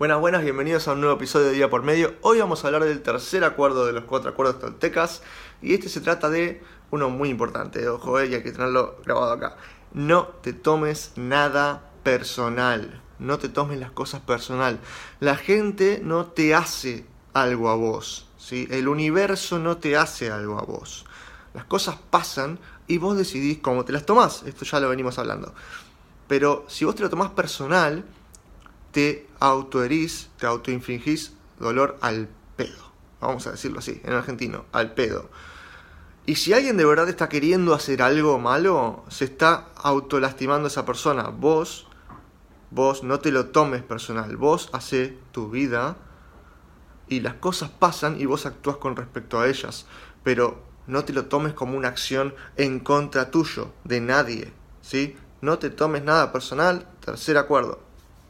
Buenas, buenas, bienvenidos a un nuevo episodio de Día por Medio. Hoy vamos a hablar del tercer acuerdo de los cuatro acuerdos toltecas y este se trata de uno muy importante, ojo, eh, hay que tenerlo grabado acá. No te tomes nada personal, no te tomes las cosas personal. La gente no te hace algo a vos, ¿sí? El universo no te hace algo a vos. Las cosas pasan y vos decidís cómo te las tomás, esto ya lo venimos hablando. Pero si vos te lo tomás personal, te autoherís, te autoinfligís dolor al pedo. Vamos a decirlo así, en argentino, al pedo. Y si alguien de verdad está queriendo hacer algo malo, se está autolastimando esa persona. Vos, vos no te lo tomes personal. Vos hace tu vida y las cosas pasan y vos actúas con respecto a ellas. Pero no te lo tomes como una acción en contra tuyo, de nadie. ¿sí? No te tomes nada personal. Tercer acuerdo.